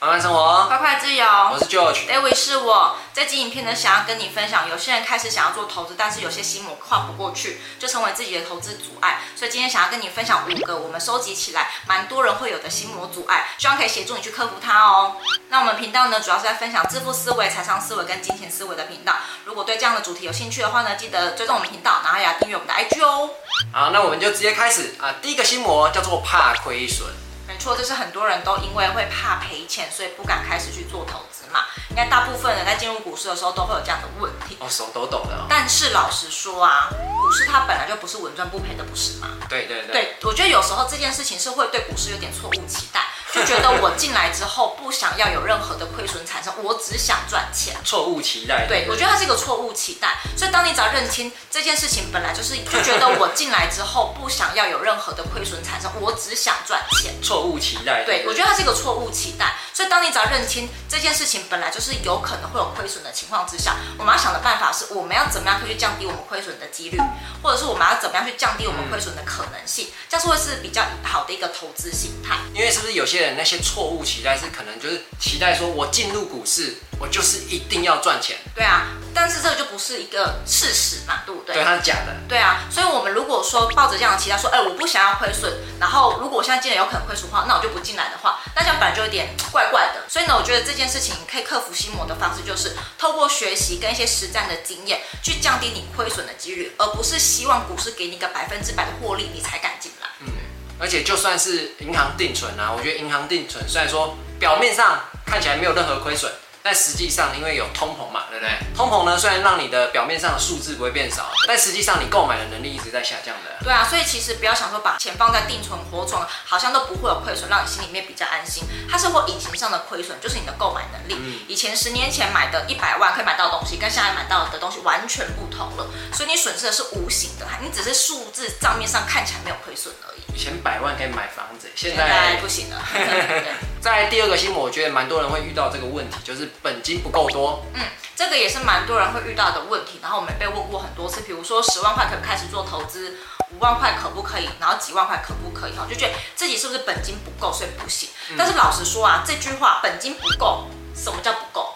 慢慢生活，快快自由。我是 George，David 是我。这集影片呢，想要跟你分享，有些人开始想要做投资，但是有些心魔跨不过去，就成为自己的投资阻碍。所以今天想要跟你分享五个我们收集起来蛮多人会有的心魔阻碍，希望可以协助你去克服它哦。那我们频道呢，主要是在分享致富思维、财商思维跟金钱思维的频道。如果对这样的主题有兴趣的话呢，记得追踪我们频道，然后也要订阅我们的 IG 哦。好，那我们就直接开始啊。第一个心魔叫做怕亏损。没错，这是很多人都因为会怕赔钱，所以不敢开始去做投资嘛。应该大部分人在进入股市的时候都会有这样的问题。哦，手抖抖的哦。但是老实说啊，股市它本来就不是稳赚不赔的，不是吗？对对对。对，我觉得有时候这件事情是会对股市有点错误期待。就觉得我进来之后不想要有任何的亏损产生，我只想赚钱。错误期待。对，我觉得它是一个错误期待。所以当你只要认清这件事情本来就是，就觉得我进来之后不想要有任何的亏损产生，我只想赚钱。错误期待。对，我觉得它是一个错误期待。所以当你只要认清这件事情本来就是有可能会有亏损的情况之下，我们要想的办法是，我们要怎么样可以去降低我们亏损的几率，或者是我们要怎么样去降低我们亏损的可能性，这样是会是比较好的一个投资心态。因为是不是有些人那些错误。期待是可能就是期待说，我进入股市，我就是一定要赚钱。对啊，但是这个就不是一个事实嘛，对不对？对，它是假的。对啊，所以我们如果说抱着这样的期待说，哎，我不想要亏损，然后如果我现在进来有可能亏损的话，那我就不进来的话，那这样本来就有点怪怪的。所以呢，我觉得这件事情可以克服心魔的方式，就是透过学习跟一些实战的经验，去降低你亏损的几率，而不是希望股市给你一个百分之百的获利，你才敢。而且就算是银行定存啊，我觉得银行定存虽然说表面上看起来没有任何亏损。但实际上，因为有通膨嘛，对不对？通膨呢，虽然让你的表面上的数字不会变少，但实际上你购买的能力一直在下降的。对啊，所以其实不要想说把钱放在定存、活存，好像都不会有亏损，让你心里面比较安心。它是会隐形上的亏损，就是你的购买能力。嗯。以前十年前买的一百万可以买到的东西，跟现在买到的东西完全不同了。所以你损失的是无形的，你只是数字账面上看起来没有亏损而已。以前百万可以买房子，现在，不行了。再来第二个新闻，我觉得蛮多人会遇到这个问题，就是本金不够多。嗯，这个也是蛮多人会遇到的问题。然后我们被问过很多次，比如说十万块可不可以开始做投资，五万块可不可以，然后几万块可不可以？哈，就觉得自己是不是本金不够，所以不行。但是老实说啊，这句话本金不够，什么叫不够？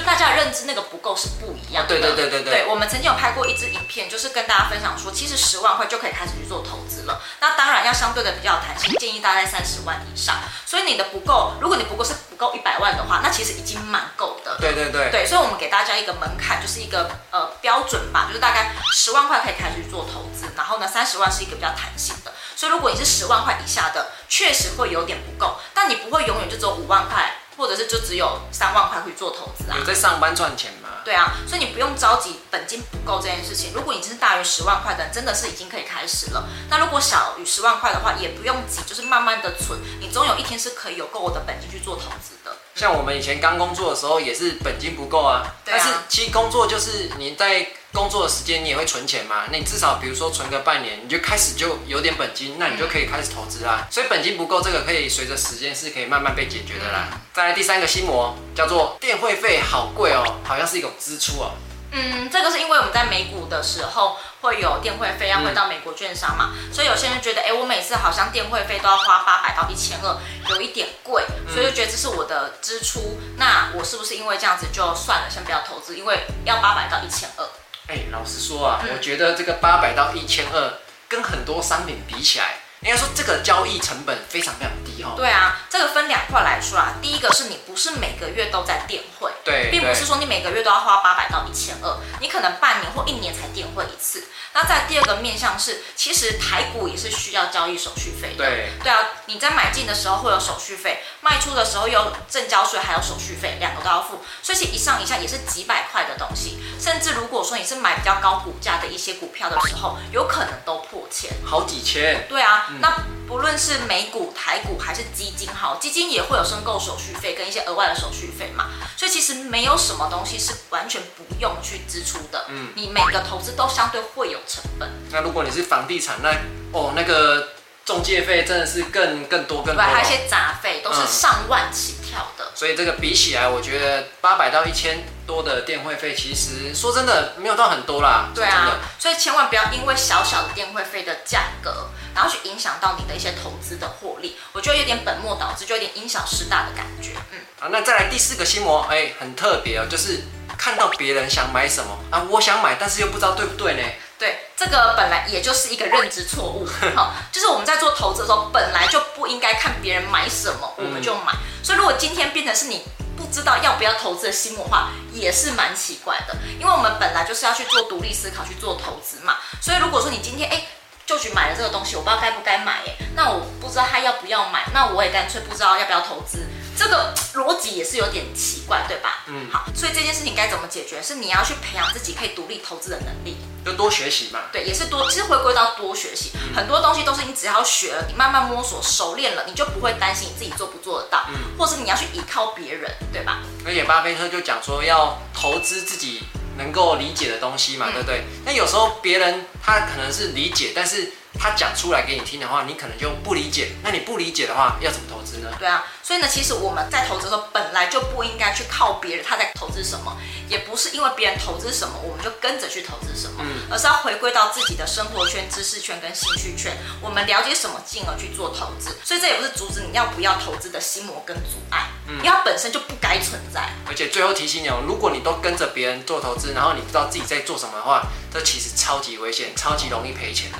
就大家的认知那个不够是不一样的。对对对对对。对，我们曾经有拍过一支影片，就是跟大家分享说，其实十万块就可以开始去做投资了。那当然要相对的比较有弹性，建议大概三十万以上。所以你的不够，如果你不够是不够一百万的话，那其实已经蛮够的。对对对。对，所以我们给大家一个门槛，就是一个呃标准吧，就是大概十万块可以开始去做投资，然后呢三十万是一个比较弹性的。所以如果你是十万块以下的，确实会有点不够，但你不会永远就只有五万块。或者是就只有三万块去做投资啊？有在上班赚钱吗？对啊，所以你不用着急本金不够这件事情。如果你是大于十万块的，真的是已经可以开始了。那如果小于十万块的话，也不用急，就是慢慢的存，你总有一天是可以有够的本金去做投资的。像我们以前刚工作的时候，也是本金不够啊。但是其实工作就是你在。工作的时间你也会存钱嘛？那你至少比如说存个半年，你就开始就有点本金，那你就可以开始投资啦。所以本金不够，这个可以随着时间是可以慢慢被解决的啦。再来第三个心魔叫做电汇费好贵哦，好像是一种支出哦。嗯，这个是因为我们在美股的时候会有电汇费要汇到美国券商嘛，所以有些人觉得，哎，我每次好像电汇费都要花八百到一千二，有一点贵，所以就觉得这是我的支出。那我是不是因为这样子就算了，先不要投资，因为要八百到一千二。哎、老实说啊，我觉得这个八百到一千二，跟很多商品比起来，应该说这个交易成本非常非常低哈。对啊，这个分两块来说啊，第一个是你不是每个月都在电汇，对，并不是说你每个月都要花八百到一千二，你可能半年或一年才电汇一次。那在第二个面向是，其实台股也是需要交易手续费的。对，对啊，你在买进的时候会有手续费，卖出的时候有证交税还有手续费，两个都要付，所以其实一上一下也是几百块的东西。甚至如果说你是买比较高股价的一些股票的时候，有可能都破千，好几千。对啊，嗯、那不论是美股、台股还是基金，好，基金也会有申购手续费跟一些额外的手续费嘛。所以其实没有什么东西是完全不用去支出的。嗯，你每个投资都相对会有成本。那如果你是房地产，那哦那个中介费真的是更更多更多。对，还有一些杂费都是上万起跳的。嗯、所以这个比起来，我觉得八百到一千多的电汇费，其实说真的没有到很多啦。对啊，所以千万不要因为小小的电汇费的价格，然后去影响到你的一些投资的获利。我觉得有点本末倒置，就有点因小失大的感觉。嗯。那再来第四个心魔，哎、欸，很特别哦，就是看到别人想买什么啊，我想买，但是又不知道对不对呢？对，这个本来也就是一个认知错误。好，就是我们在做投资的时候，本来就不应该看别人买什么，我们就买。嗯、所以如果今天变成是你不知道要不要投资的心魔的话，也是蛮奇怪的。因为我们本来就是要去做独立思考去做投资嘛。所以如果说你今天哎。就去买了这个东西，我不知道该不该买耶。那我不知道他要不要买，那我也干脆不知道要不要投资。这个逻辑也是有点奇怪，对吧？嗯，好，所以这件事情该怎么解决？是你要去培养自己可以独立投资的能力，就多学习嘛。对，也是多，其实回归到多学习，嗯、很多东西都是你只要学了，你慢慢摸索熟练了，你就不会担心你自己做不做得到，嗯，或是你要去依靠别人，对吧？而且巴菲特就讲说要投资自己能够理解的东西嘛，嗯、对不对？那有时候别人他可能是理解，但是。他讲出来给你听的话，你可能就不理解。那你不理解的话，要怎么投资呢？对啊，所以呢，其实我们在投资的时候，本来就不应该去靠别人他在投资什么，也不是因为别人投资什么，我们就跟着去投资什么，嗯，而是要回归到自己的生活圈、知识圈跟兴趣圈，我们了解什么，进而去做投资。所以这也不是阻止你要不要投资的心魔跟阻碍，嗯，因为它本身就不该存在。而且最后提醒你哦，如果你都跟着别人做投资，然后你不知道自己在做什么的话，这其实超级危险，超级容易赔钱的。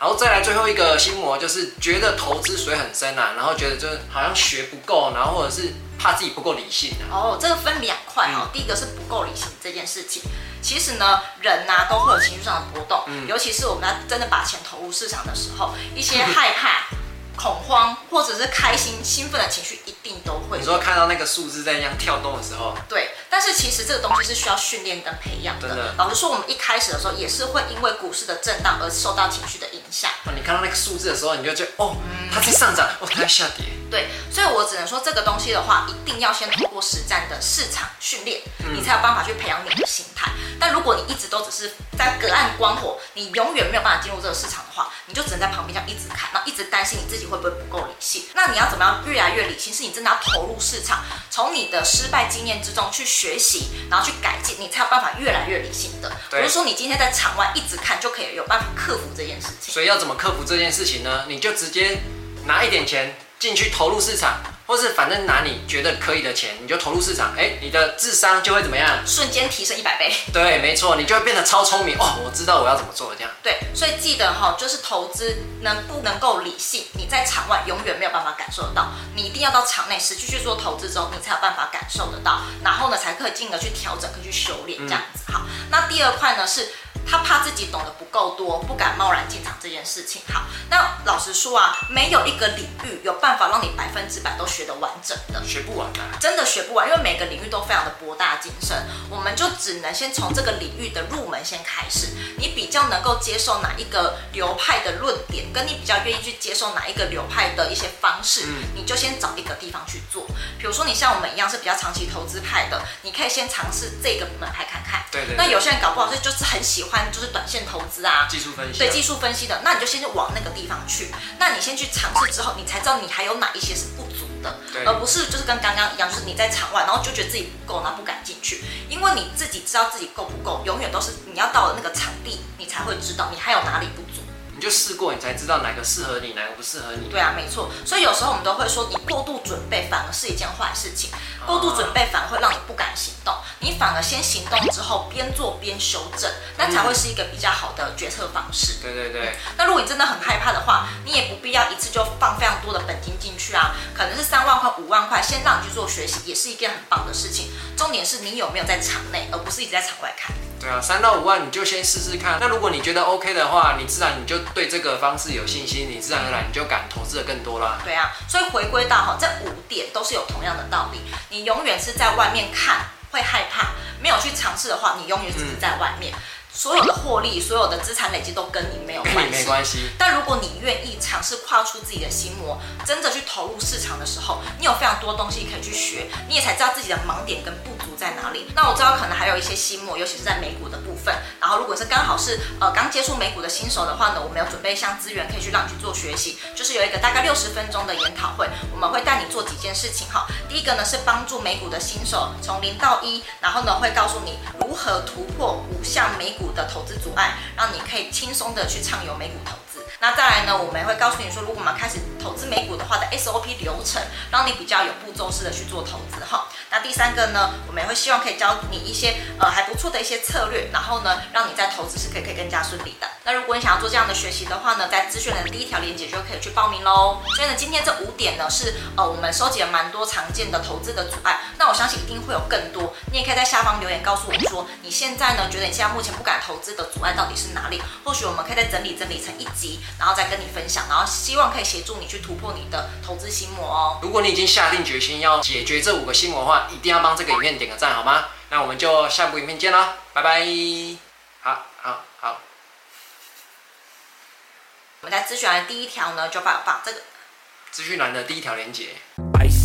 然后再来最后一个心魔，就是觉得投资水很深啊，然后觉得就是好像学不够，然后或者是怕自己不够理性啊。哦，这个分两块哦。嗯、第一个是不够理性这件事情，其实呢，人呐、啊、都会有情绪上的波动，嗯、尤其是我们要真的把钱投入市场的时候，一些 害怕。嗯恐慌或者是开心、兴奋的情绪一定都会。你说看到那个数字在那样跳动的时候，对。但是其实这个东西是需要训练跟培养的。的。老实说，我们一开始的时候也是会因为股市的震荡而受到情绪的影响。哦，你看到那个数字的时候，你就觉得哦，它在上涨，哦，它在下跌。对，所以我只能说这个东西的话，一定要先通过实战的市场训练，你才有办法去培养你的心态。但如果你一直都只是在隔岸观火，你永远没有办法进入这个市场的话，你就只能在旁边这样一直看，然后一直担心你自己会不会不够理性。那你要怎么样越来越理性？是你真的要投入市场，从你的失败经验之中去学习，然后去改进，你才有办法越来越理性的。不是说你今天在场外一直看就可以有办法克服这件事情。所以要怎么克服这件事情呢？你就直接拿一点钱进去投入市场。或是反正拿你觉得可以的钱，你就投入市场，哎，你的智商就会怎么样？瞬间提升一百倍。对，没错，你就会变得超聪明哦。我知道我要怎么做这样。对，所以记得哈，就是投资能不能够理性，你在场外永远没有办法感受得到，你一定要到场内实际去做投资之后，你才有办法感受得到，然后呢，才可以进而去调整，可以去修炼这样子。好，那第二块呢是。他怕自己懂得不够多，不敢贸然进场这件事情。好，那老实说啊，没有一个领域有办法让你百分之百都学得完整的，学不完的，真的学不完，因为每个领域都非常的博大精深。我们就只能先从这个领域的入门先开始。你比较能够接受哪一个流派的论点，跟你比较愿意去接受哪一个流派的一些方式，嗯、你就先找一个地方去做。比如说你像我们一样是比较长期投资派的，你可以先尝试这个门派看看。对，对对。那有些人搞不好是就是很喜欢。就是短线投资啊，技术分析，对技术分析的，那你就先往那个地方去。那你先去尝试之后，你才知道你还有哪一些是不足的，而不是就是跟刚刚一样，就是你在场外，然后就觉得自己不够，然后不敢进去。因为你自己知道自己够不够，永远都是你要到了那个场地，你才会知道你还有哪里不足。你就试过，你才知道哪个适合你，哪个不适合你。对啊，没错。所以有时候我们都会说，你过度准备反而是一件坏事情。过度准备反而会让你不敢行动。你反而先行动之后，边做边修正，那才会是一个比较好的决策方式。对对对。那如果你真的很害怕的话，你也不必要一次就放非常多的本金进去啊，可能是三万块、五万块，先让你去做学习，也是一件很棒的事情。重点是你有没有在场内，而不是一直在场外看。对啊，三到五万你就先试试看。那如果你觉得 OK 的话，你自然你就对这个方式有信心，你自然而然你就敢投资的更多啦。对啊，所以回归到哈，这五点都是有同样的道理。你永远是在外面看会害怕，没有去尝试的话，你永远只是在外面。嗯所有的获利，所有的资产累积都跟你没有关系。没关系。但如果你愿意尝试跨出自己的心魔，真的去投入市场的时候，你有非常多东西可以去学，你也才知道自己的盲点跟不足在哪里。那我知道可能还有一些心魔，尤其是在美股的部分。然后如果是刚好是呃刚接触美股的新手的话呢，我们有准备一项资源可以去让你去做学习，就是有一个大概六十分钟的研讨会，我们会带你做几件事情哈。第一个呢是帮助美股的新手从零到一，然后呢会告诉你如何突破五项美股的投资阻碍，让你可以轻松的去畅游美股投。那再来呢，我们会告诉你说，如果我们开始投资美股的话的 SOP 流程，让你比较有步骤式的去做投资哈。那第三个呢，我们也会希望可以教你一些呃还不错的一些策略，然后呢，让你在投资是可以可以更加顺利的。那如果你想要做这样的学习的话呢，在资讯的第一条链接就可以去报名喽。所以呢，今天这五点呢是呃我们收集了蛮多常见的投资的阻碍。那我相信一定会有更多，你也可以在下方留言告诉我们说，你现在呢觉得你现在目前不敢投资的阻碍到底是哪里？或许我们可以再整理整理成一集，然后再跟你分享，然后希望可以协助你去突破你的投资心魔哦。如果你已经下定决心要解决这五个心魔的话，一定要帮这个影片点个赞好吗？那我们就下部影片见啦，拜拜。好好好。我们在咨询栏第一条呢，就把把这个资讯栏的第一条